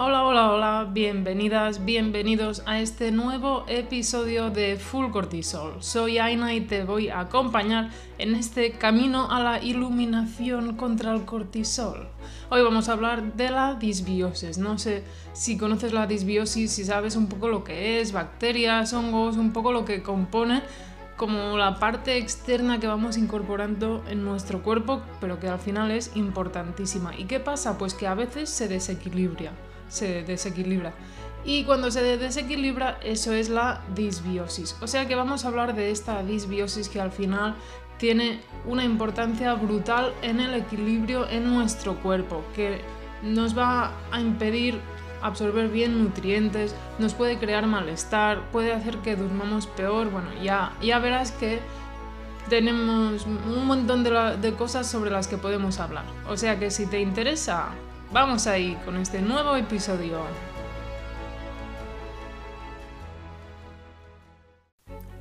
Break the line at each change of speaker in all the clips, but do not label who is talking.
Hola, hola, hola, bienvenidas, bienvenidos a este nuevo episodio de Full Cortisol. Soy Aina y te voy a acompañar en este camino a la iluminación contra el cortisol. Hoy vamos a hablar de la disbiosis. No sé si conoces la disbiosis, si sabes un poco lo que es, bacterias, hongos, un poco lo que compone como la parte externa que vamos incorporando en nuestro cuerpo, pero que al final es importantísima. ¿Y qué pasa? Pues que a veces se desequilibra se desequilibra. Y cuando se desequilibra, eso es la disbiosis. O sea que vamos a hablar de esta disbiosis que al final tiene una importancia brutal en el equilibrio en nuestro cuerpo, que nos va a impedir absorber bien nutrientes, nos puede crear malestar, puede hacer que durmamos peor. Bueno, ya, ya verás que tenemos un montón de, de cosas sobre las que podemos hablar. O sea que si te interesa, Vamos ahí con este nuevo episodio.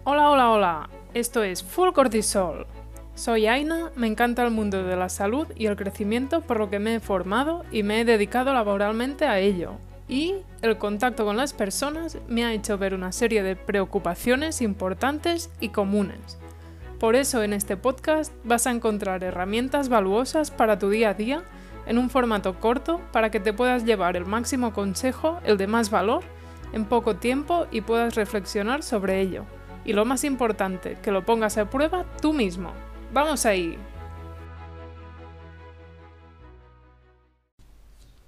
Hola, hola, hola. Esto es Full Cortisol. Soy Aina, me encanta el mundo de la salud y el crecimiento por lo que me he formado y me he dedicado laboralmente a ello. Y el contacto con las personas me ha hecho ver una serie de preocupaciones importantes y comunes. Por eso en este podcast vas a encontrar herramientas valuosas para tu día a día en un formato corto para que te puedas llevar el máximo consejo, el de más valor, en poco tiempo y puedas reflexionar sobre ello. Y lo más importante, que lo pongas a prueba tú mismo. ¡Vamos ahí!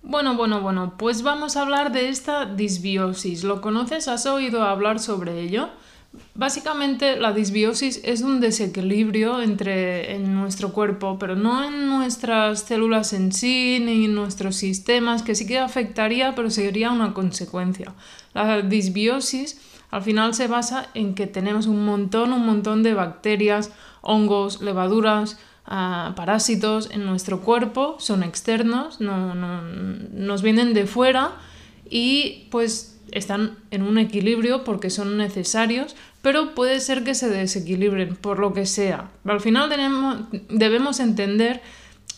Bueno, bueno, bueno, pues vamos a hablar de esta disbiosis. ¿Lo conoces? ¿Has oído hablar sobre ello? Básicamente la disbiosis es un desequilibrio entre en nuestro cuerpo, pero no en nuestras células en sí ni en nuestros sistemas, que sí que afectaría, pero sería una consecuencia. La disbiosis al final se basa en que tenemos un montón, un montón de bacterias, hongos, levaduras, ah, parásitos en nuestro cuerpo, son externos, no, no, nos vienen de fuera y pues están en un equilibrio porque son necesarios, pero puede ser que se desequilibren por lo que sea. al final debemos entender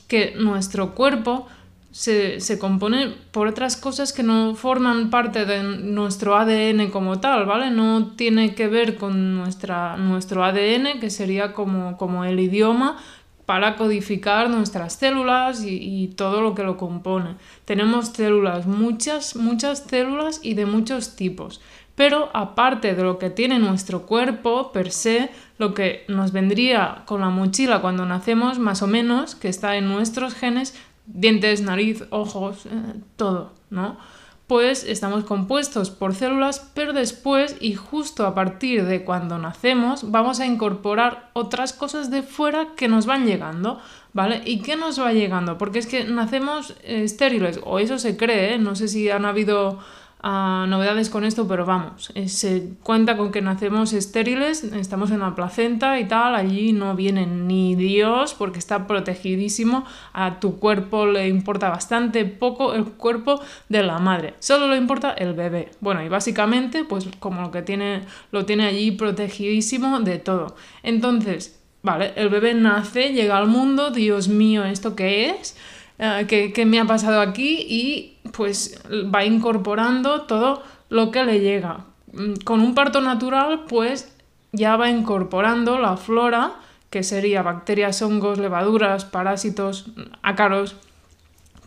que nuestro cuerpo se, compone por otras cosas que no forman parte de nuestro ADN como tal, ¿vale? No tiene que ver con nuestra, nuestro ADN, que sería como, como el idioma para codificar nuestras células y, todo lo que lo compone. Tenemos células, muchas, muchas células y de muchos tipos. Pero aparte de lo que tiene nuestro cuerpo per se, lo que nos vendría con la mochila cuando nacemos, más o menos, que está en nuestros genes, dientes, nariz, ojos, eh, todo, ¿no? Pues estamos compuestos por células, pero después y justo a partir de cuando nacemos vamos a incorporar otras cosas de fuera que nos van llegando, ¿vale? ¿Y qué nos va llegando? Porque es que nacemos estériles, o eso se cree, ¿eh? no sé si han habido novedades con esto, pero vamos, eh, se cuenta con que nacemos estériles, estamos en la placenta y tal, allí no viene ni Dios porque está protegidísimo, a tu cuerpo le importa bastante poco el cuerpo de la madre, solo le importa el bebé. Bueno, y básicamente, pues como lo que tiene, lo tiene allí protegidísimo de todo. Entonces, vale, el bebé nace, llega al mundo, Dios mío, ¿esto qué es? Eh, ¿qué, me ha pasado aquí? Y pues va incorporando todo lo que le llega. Mm, con un parto natural, pues ya va incorporando la flora, que sería bacterias, hongos, levaduras, parásitos, ácaros.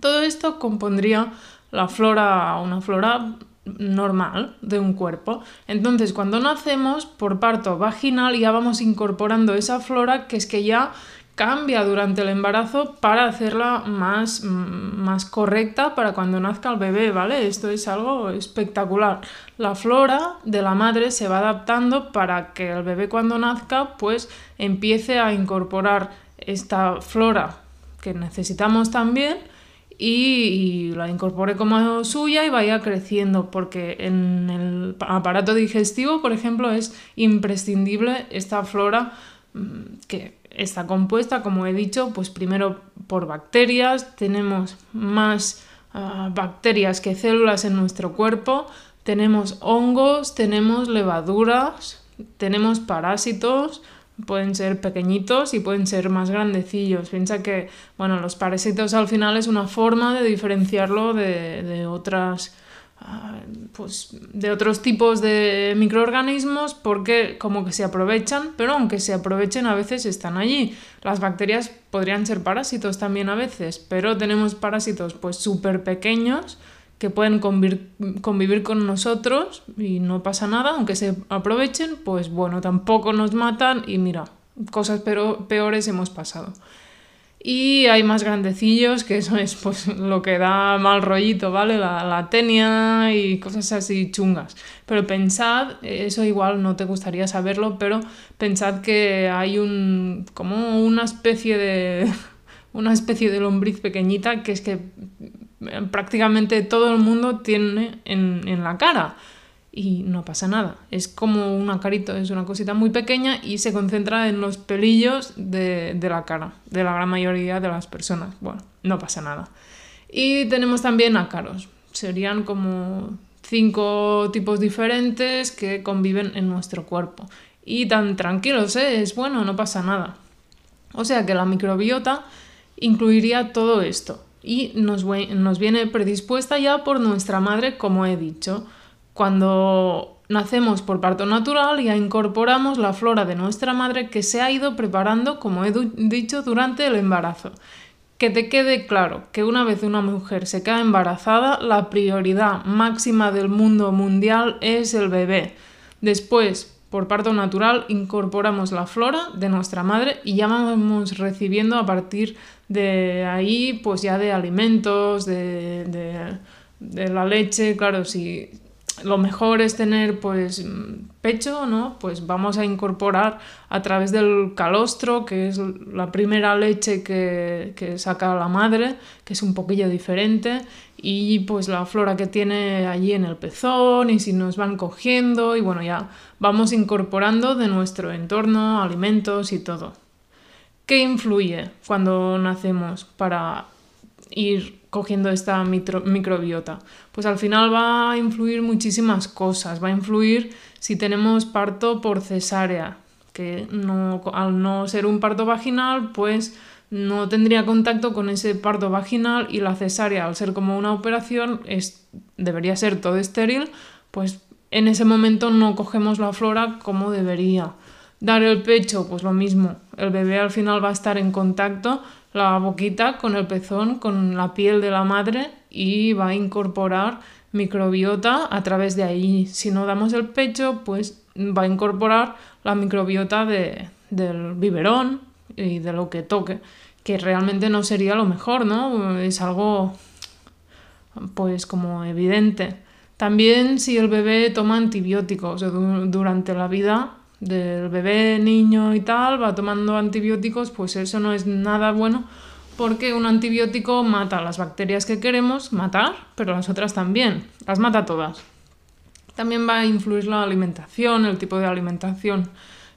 Todo esto compondría la flora, una flora normal de un cuerpo. Entonces, cuando nacemos por parto vaginal ya vamos incorporando esa flora que es que ya cambia durante el embarazo para hacerla más, más correcta para cuando nazca el bebé, ¿vale? Esto es algo espectacular. La flora de la madre se va adaptando para que el bebé cuando nazca pues empiece a incorporar esta flora que necesitamos también y, la incorpore como suya y vaya creciendo, porque en el aparato digestivo, por ejemplo, es imprescindible esta flora mm, que está compuesta, como he dicho, pues primero por bacterias, tenemos más ah, bacterias que células en nuestro cuerpo, tenemos hongos, tenemos levaduras, tenemos parásitos, Pueden ser pequeñitos y pueden ser más grandecillos. Piensa que, bueno, los parásitos al final es una forma de diferenciarlo de, otras ah, pues de otros tipos de microorganismos porque como que se aprovechan, pero aunque se aprovechen a veces están allí. Las bacterias podrían ser parásitos también a veces, pero tenemos parásitos pues súper pequeños que pueden convivir, con nosotros y no pasa nada, aunque se aprovechen, pues bueno, tampoco nos matan y mira, cosas peores hemos pasado. Y hay más grandecillos, que eso es pues lo que da mal rollito, ¿vale? La, la tenia y cosas así chungas. Pero pensad, eso igual no te gustaría saberlo, pero pensad que hay un como una especie de una especie de lombriz pequeñita que es que prácticamente todo el mundo tiene en, la cara y no pasa nada. Es como una carita, es una cosita muy pequeña y se concentra en los pelillos de, la cara, de la gran mayoría de las personas. Bueno, no pasa nada. Y tenemos también ácaros. Serían como cinco tipos diferentes que conviven en nuestro cuerpo. Y tan tranquilos, ¿eh? es bueno, no pasa nada. O sea que la microbiota incluiría todo esto y nos viene predispuesta ya por nuestra madre, como he dicho. Cuando nacemos por parto natural ya incorporamos la flora de nuestra madre que se ha ido preparando, como he dicho, durante el embarazo. Que te quede claro que una vez una mujer se queda embarazada, la prioridad máxima del mundo mundial es el bebé. Después, por parto natural, incorporamos la flora de nuestra madre y ya vamos recibiendo a partir de ahí, pues ya de alimentos, de, la leche, claro, si lo mejor es tener pues pecho, ¿no? Pues vamos a incorporar a través del calostro, que es la primera leche que, que saca la madre, que es un poquillo diferente, y pues la flora que tiene allí en el pezón y si nos van cogiendo y bueno, ya vamos incorporando de nuestro entorno alimentos y todo. ¿Qué influye cuando nacemos para ir cogiendo esta microbiota? Pues al final va a influir muchísimas cosas. Va a influir si tenemos parto por cesárea, que no, al no ser un parto vaginal, pues no tendría contacto con ese parto vaginal y la cesárea, al ser como una operación, es, debería ser todo estéril, pues en ese momento no cogemos la flora como debería. Dar el pecho, pues lo mismo. El bebé al final va a estar en contacto la boquita con el pezón, con la piel de la madre y va a incorporar microbiota a través de ahí. Si no damos el pecho, pues va a incorporar la microbiota de, del biberón y de lo que toque, que realmente no sería lo mejor, ¿no? Es algo pues como evidente. También si el bebé toma antibióticos durante la vida del bebé, niño y tal, va tomando antibióticos, pues eso no es nada bueno porque un antibiótico mata las bacterias que queremos matar, pero las otras también, las mata todas. También va a influir la alimentación, el tipo de alimentación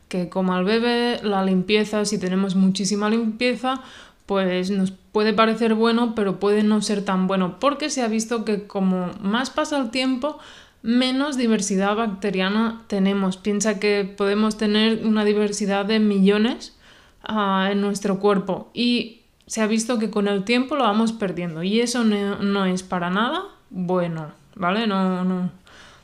que coma el bebé, la limpieza, si tenemos muchísima limpieza, pues nos puede parecer bueno, pero puede no ser tan bueno, porque se ha visto que como más pasa el tiempo, menos diversidad bacteriana tenemos. Piensa que podemos tener una diversidad de millones ah, en nuestro cuerpo y se ha visto que con el tiempo lo vamos perdiendo y eso no, no es para nada bueno, ¿vale? No, no,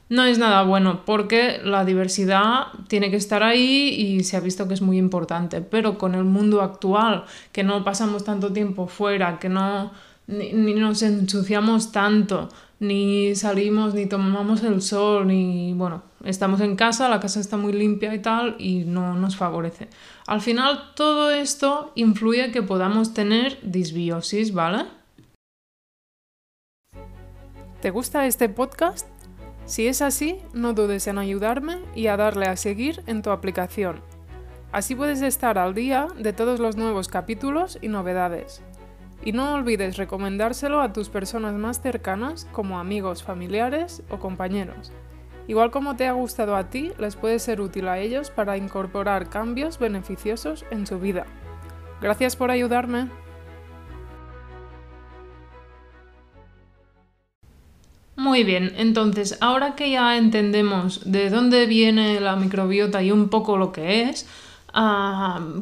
no es nada bueno porque la diversidad tiene que estar ahí y se ha visto que es muy importante, pero con el mundo actual, que no pasamos tanto tiempo fuera, que no ni, nos ensuciamos tanto, ni salimos, ni tomamos el sol, ni bueno, estamos en casa, la casa está muy limpia y tal, y no nos favorece. Al final todo esto influye que podamos tener disbiosis, ¿vale? ¿Te gusta este podcast? Si es así, no dudes en ayudarme y a darle a seguir en tu aplicación. Así puedes estar al día de todos los nuevos capítulos y novedades. Y no olvides recomendárselo a tus personas más cercanas como amigos, familiares o compañeros. Igual como te ha gustado a ti, les puede ser útil a ellos para incorporar cambios beneficiosos en su vida. Gracias por ayudarme. Muy bien, entonces ahora que ya entendemos de dónde viene la microbiota y un poco lo que es,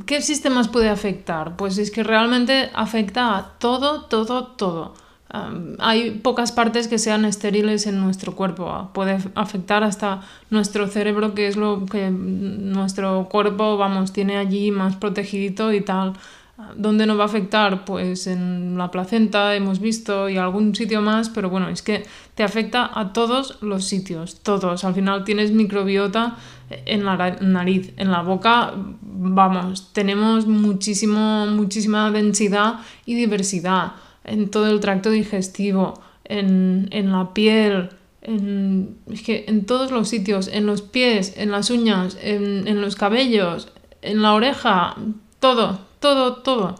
¿Qué sistemas puede afectar? Pues es que realmente afecta a todo, todo, todo. Ah, hay pocas partes que sean estériles en nuestro cuerpo. Puede afectar hasta nuestro cerebro, que es lo que nuestro cuerpo, vamos, tiene allí más protegidito y tal. ¿Dónde no va a afectar? Pues en la placenta hemos visto y algún sitio más, pero bueno, es que te afecta a todos los sitios, todos. Al final tienes microbiota en la nariz, en la boca, vamos, tenemos muchísimo, muchísima densidad y diversidad en todo el tracto digestivo, en, la piel, en, en todos los sitios, en los pies, en las uñas, en, en los cabellos, en la oreja, todo, todo, todo,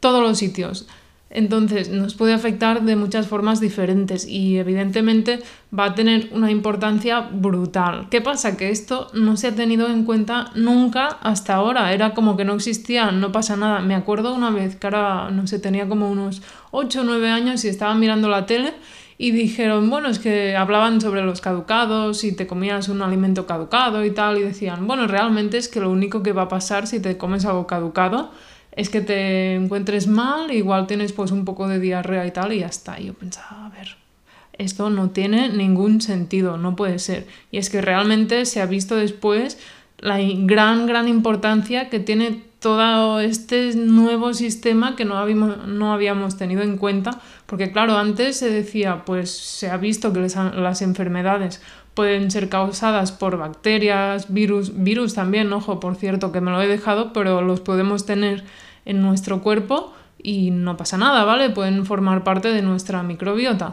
todos los sitios. Entonces nos puede afectar de muchas formas diferentes y evidentemente va a tener una importancia brutal. ¿Qué pasa? Que esto no se ha tenido en cuenta nunca hasta ahora. Era como que no existía, no pasa nada. Me acuerdo una vez que ahora, no sé, tenía como unos 8 o 9 años y estaba mirando la tele y dijeron, bueno, es que hablaban sobre los caducados, si te comías un alimento caducado y tal, y decían, bueno, realmente es que lo único que va a pasar si te comes algo caducado es que te encuentres mal, igual tienes pues un poco de diarrea y tal, y ya está. Y yo pensaba, a ver, esto no tiene ningún sentido, no puede ser. Y es que realmente se ha visto después la gran, gran importancia que tiene todo este nuevo sistema que no habíamos, no habíamos tenido en cuenta, porque claro, antes se decía, pues se ha visto que las enfermedades pueden ser causadas por bacterias, virus, virus también, ojo, por cierto, que me lo he dejado, pero los podemos tener en nuestro cuerpo y no pasa nada, ¿vale? Pueden formar parte de nuestra microbiota.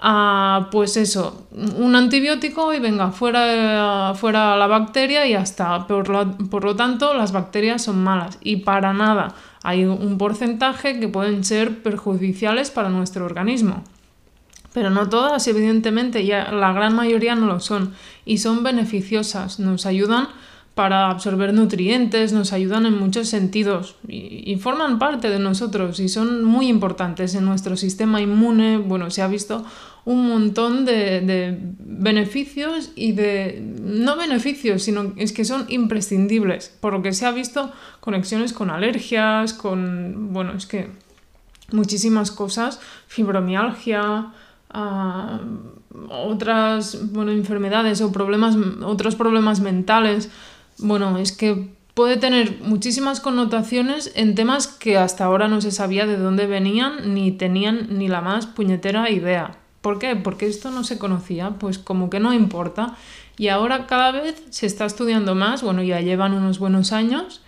Ah, pues eso, un antibiótico y venga, fuera, fuera la bacteria y ya está. Por lo, por lo tanto, las bacterias son malas y para nada. Hay un porcentaje que pueden ser perjudiciales para nuestro organismo. Pero no todas, evidentemente, ya la gran mayoría no lo son y son beneficiosas, nos ayudan para absorber nutrientes, nos ayudan en muchos sentidos y, forman parte de nosotros y son muy importantes en nuestro sistema inmune. Bueno, se ha visto un montón de, beneficios y de... no beneficios, sino es que son imprescindibles, por lo que se ha visto conexiones con alergias, con... bueno, es que muchísimas cosas, fibromialgia, ah, otras bueno, enfermedades o problemas, otros problemas mentales bueno, es que puede tener muchísimas connotaciones en temas que hasta ahora no se sabía de dónde venían ni tenían ni la más puñetera idea. ¿Por qué? Porque esto no se conocía, pues como que no importa. Y ahora cada vez se está estudiando más, bueno, ya llevan unos buenos años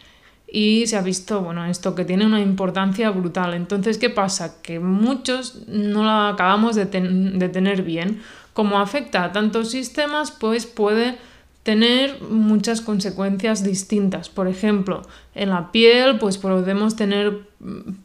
y se ha visto, bueno, esto que tiene una importancia brutal. Entonces, ¿qué pasa? Que muchos no la acabamos de, de tener bien. Como afecta a tantos sistemas, pues puede tener muchas consecuencias distintas. Por ejemplo, en la piel, pues podemos tener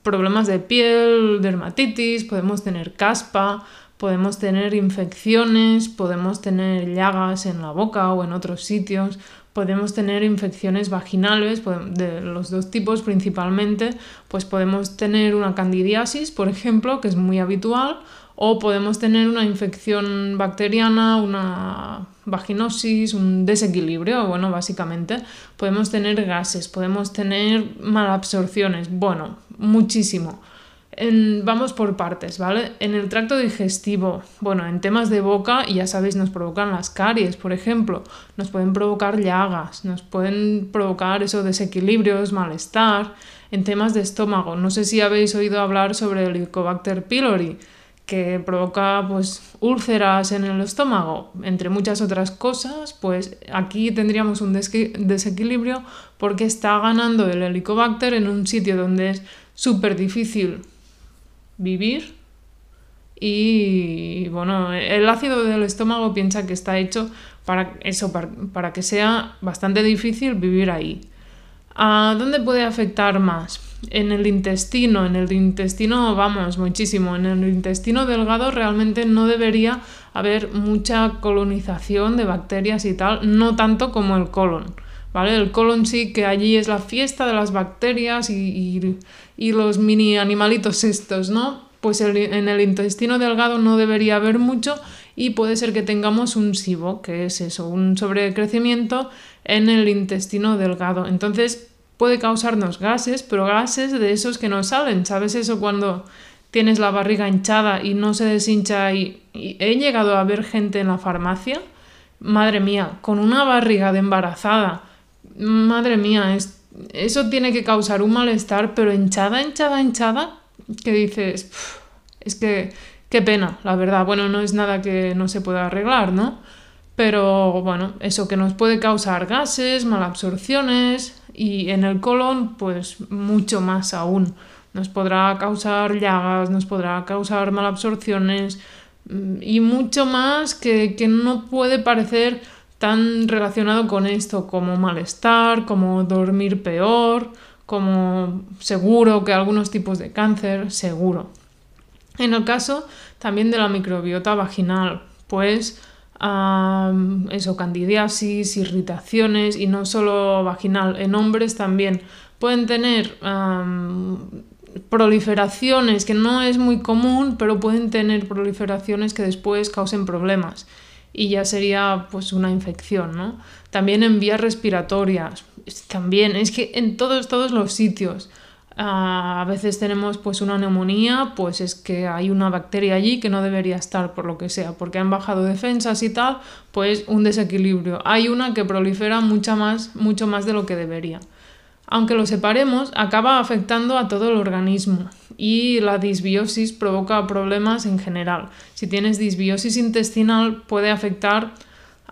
problemas de piel, dermatitis, podemos tener caspa, podemos tener infecciones, podemos tener llagas en la boca o en otros sitios, podemos tener infecciones vaginales de los dos tipos principalmente, pues podemos tener una candidiasis, por ejemplo, que es muy habitual, o podemos tener una infección bacteriana, una vaginosis, un desequilibrio, bueno, básicamente. Podemos tener gases, podemos tener malabsorciones, bueno, muchísimo. vamos por partes, ¿vale? En el tracto digestivo, bueno, en temas de boca, ya sabéis, nos provocan las caries, por ejemplo, nos pueden provocar llagas, nos pueden provocar esos desequilibrios, malestar. En temas de estómago, no sé si habéis oído hablar sobre el Helicobacter pylori que provoca pues úlceras en el estómago, entre muchas otras cosas, pues aquí tendríamos un desequilibrio porque está ganando el helicobacter en un sitio donde es súper difícil vivir y bueno, el ácido del estómago piensa que está hecho para eso, para, que sea bastante difícil vivir ahí. ¿A dónde puede afectar más? en el intestino, en el intestino vamos muchísimo, en el intestino delgado realmente no debería haber mucha colonización de bacterias y tal, no tanto como el colon. ¿Vale? El colon sí que allí es la fiesta de las bacterias y, los mini animalitos estos, ¿no? Pues en el intestino delgado no debería haber mucho y puede ser que tengamos un SIBO, que es eso, un sobrecrecimiento en el intestino delgado. Entonces, puede causarnos gases, pero gases de esos que no salen. ¿Sabes eso cuando tienes la barriga hinchada y no se deshincha? Y, he llegado a ver gente en la farmacia, madre mía, con una barriga de embarazada. Madre mía, es, eso tiene que causar un malestar, pero hinchada, hinchada, hinchada, que dices, es que qué pena, la verdad. Bueno, no es nada que no se pueda arreglar, ¿no? Pero bueno, eso que nos puede causar gases, malabsorciones y en el colon pues mucho más aún. Nos podrá causar llagas, nos podrá causar malabsorciones mm, y mucho más que, que no puede parecer tan relacionado con esto como malestar, como dormir peor, como seguro que algunos tipos de cáncer, seguro. En el caso también de la microbiota vaginal, pues eso, candidiasis, irritaciones y no solo vaginal, en hombres también pueden tener proliferaciones que no es muy común, pero pueden tener proliferaciones que después causen problemas y ya sería pues una infección, ¿no? También en vías respiratorias, también, es que en todos, todos los sitios. A veces tenemos pues una neumonía, pues es que hay una bacteria allí que no debería estar por lo que sea, porque han bajado defensas y tal, pues un desequilibrio. Hay una que prolifera mucha más, mucho más de lo que debería. Aunque lo separemos, acaba afectando a todo el organismo y la disbiosis provoca problemas en general. Si tienes disbiosis intestinal puede afectar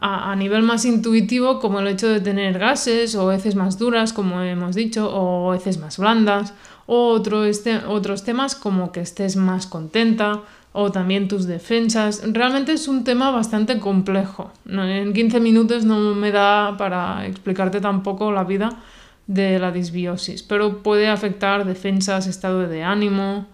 a, nivel más intuitivo como el hecho de tener gases o heces más duras, como hemos dicho, o heces más blandas, o este, otros temas como que estés más contenta o también tus defensas. Realmente es un tema bastante complejo. En 15 minutos no me da para explicarte tampoco la vida de la disbiosis, pero puede afectar defensas, estado de ánimo,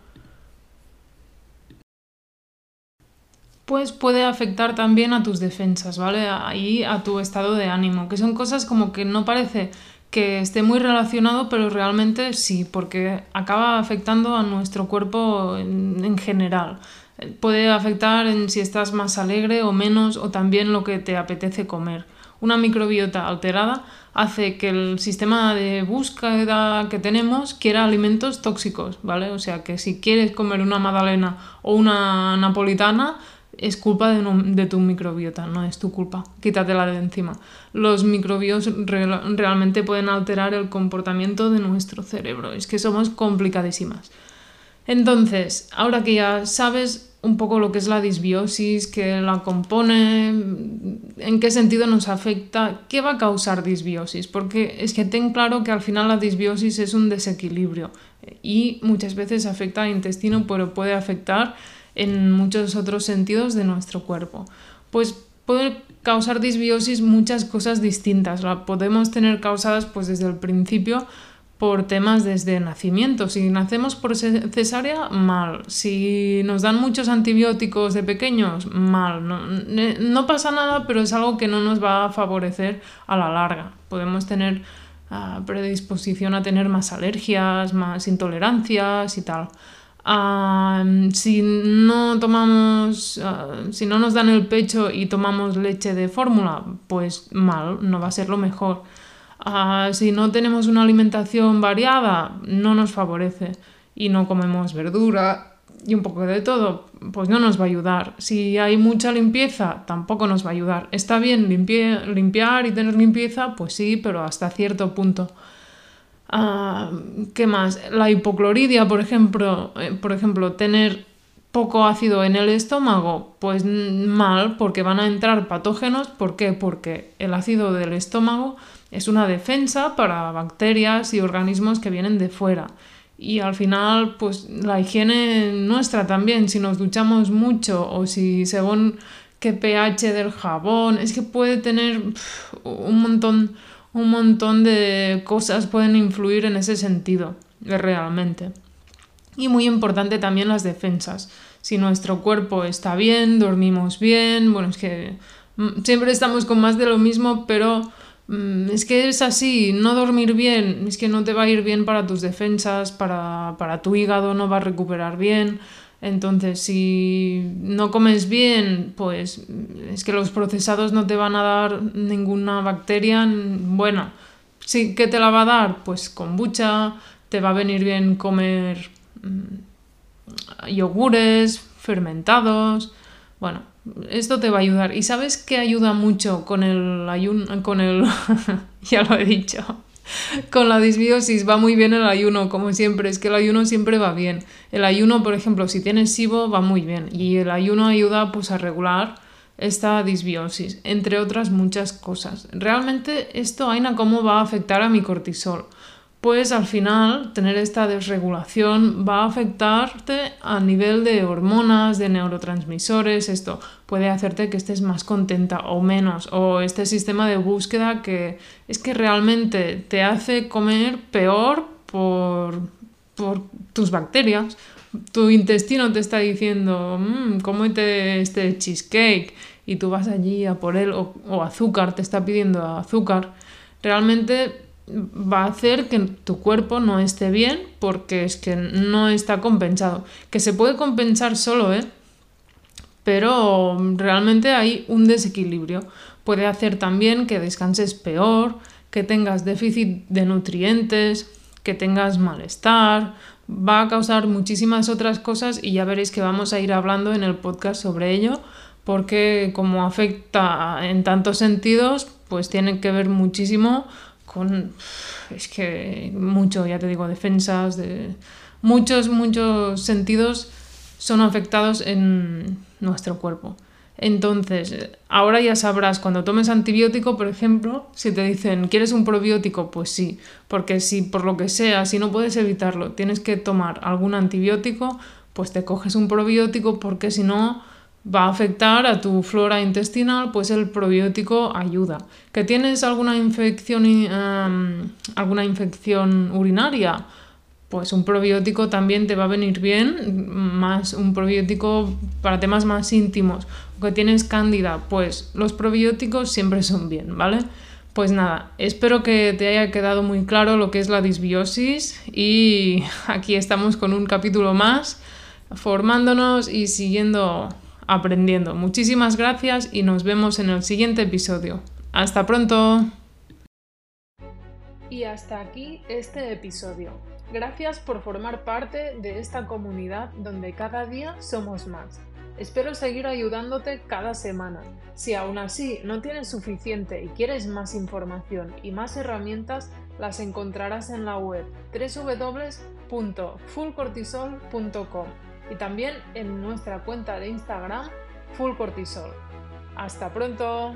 pues puede afectar también a tus defensas, ¿vale? Ahí a tu estado de ánimo, que son cosas como que no parece que esté muy relacionado, pero realmente sí, porque acaba afectando a nuestro cuerpo en, general. Puede afectar en si estás más alegre o menos, o también lo que te apetece comer. Una microbiota alterada hace que el sistema de búsqueda que tenemos quiera alimentos tóxicos, ¿vale? O sea que si quieres comer una magdalena o una napolitana, es culpa de, tu microbiota, no es tu culpa. Quítatela de encima. Los microbios realmente pueden alterar el comportamiento de nuestro cerebro. Es que somos complicadísimas. Entonces, ahora que ya sabes un poco lo que es la disbiosis, qué la compone, en qué sentido nos afecta, qué va a causar disbiosis, porque es que ten claro que al final la disbiosis es un desequilibrio y muchas veces afecta al intestino, pero puede afectar en muchos otros sentidos de nuestro cuerpo. Pues puede causar disbiosis muchas cosas distintas. La podemos tener causadas pues desde el principio por temas desde nacimiento. Si nacemos por cesárea, mal. Si nos dan muchos antibióticos de pequeños, mal. No, pasa nada, pero es algo que no nos va a favorecer a la larga. Podemos tener ah, predisposición a tener más alergias, más intolerancias y tal si no tomamos, ah, si no nos dan el pecho y tomamos leche de fórmula, pues mal, no va a ser lo mejor. Ah, si no tenemos una alimentación variada, no nos favorece y no comemos verdura y un poco de todo, pues no nos va a ayudar. Si hay mucha limpieza, tampoco nos va a ayudar. Está bien limpiar y tener limpieza, pues sí, pero hasta cierto punto. Ah, ¿Qué más? La hipocloridia, por ejemplo, eh, por ejemplo, tener poco ácido en el estómago, pues mal, porque van a entrar patógenos. ¿Por qué? Porque el ácido del estómago es una defensa para bacterias y organismos que vienen de fuera. Y al final, pues la higiene nuestra también, si nos duchamos mucho o si según qué pH del jabón, es que puede tener un montón un montón de cosas pueden influir en ese sentido, realmente. Y muy importante también las defensas. Si nuestro cuerpo está bien, dormimos bien, bueno, es que mm, siempre estamos con más de lo mismo, pero mm, es que es así, no dormir bien, es que no te va a ir bien para tus defensas, para, para tu hígado no va a recuperar bien, entonces, si no comes bien, pues es que los procesados no te van a dar ninguna bacteria buena. Sí, ¿qué te la va a dar? Pues kombucha, te va a venir bien comer mm, yogures fermentados. Bueno, esto te va a ayudar. ¿Y sabes qué ayuda mucho con el ayuno? Con el. ya lo he dicho. Con la disbiosis va muy bien el ayuno, como siempre. Es que el ayuno siempre va bien. El ayuno, por ejemplo, si tienes SIBO, va muy bien. Y el ayuno ayuda pues a regular esta disbiosis, entre otras muchas cosas. Realmente esto, Aina, ¿cómo va a afectar a mi cortisol? Pues al final tener esta desregulación va a afectarte a nivel de hormonas, de neurotransmisores, esto puede hacerte que estés más contenta o menos, o este sistema de búsqueda que es que realmente te hace comer peor por, por tus bacterias, tu intestino te está diciendo, mmm, cómete este cheesecake y tú vas allí a por él, o, azúcar, te está pidiendo azúcar, realmente va a hacer que tu cuerpo no esté bien porque es que no está compensado. Que se puede compensar solo, ¿eh? Pero realmente hay un desequilibrio. Puede hacer también que descanses peor, que tengas déficit de nutrientes, que tengas malestar, va a causar muchísimas otras cosas y ya veréis que vamos a ir hablando en el podcast sobre ello porque como afecta en tantos sentidos, pues tiene que ver muchísimo con, es que mucho, ya te digo, defensas, de muchos, muchos sentidos son afectados en nuestro cuerpo. Entonces, ahora ya sabrás, cuando tomes antibiótico, por ejemplo, si te dicen, ¿quieres un probiótico? Pues sí, porque si por lo que sea, si no puedes evitarlo, tienes que tomar algún antibiótico, pues te coges un probiótico porque si no va a afectar a tu flora intestinal, pues el probiótico ayuda. ¿Que tienes alguna infección, em, alguna infección urinaria? pues un probiótico también te va a venir bien, más un probiótico para temas más íntimos. Que tienes cándida, pues los probióticos siempre son bien, ¿vale? Pues nada, espero que te haya quedado muy claro lo que es la disbiosis y aquí estamos con un capítulo más, formándonos y siguiendo aprendiendo. Muchísimas gracias y nos vemos en el siguiente episodio. Hasta pronto. Y hasta aquí este episodio. Gracias por formar parte de esta comunidad donde cada día somos más. Espero seguir ayudándote cada semana. Si aún así no tienes suficiente y quieres más información y más herramientas, las encontrarás en la web www.fullcortisol.com y también en nuestra cuenta de Instagram fullcortisol. Hasta pronto.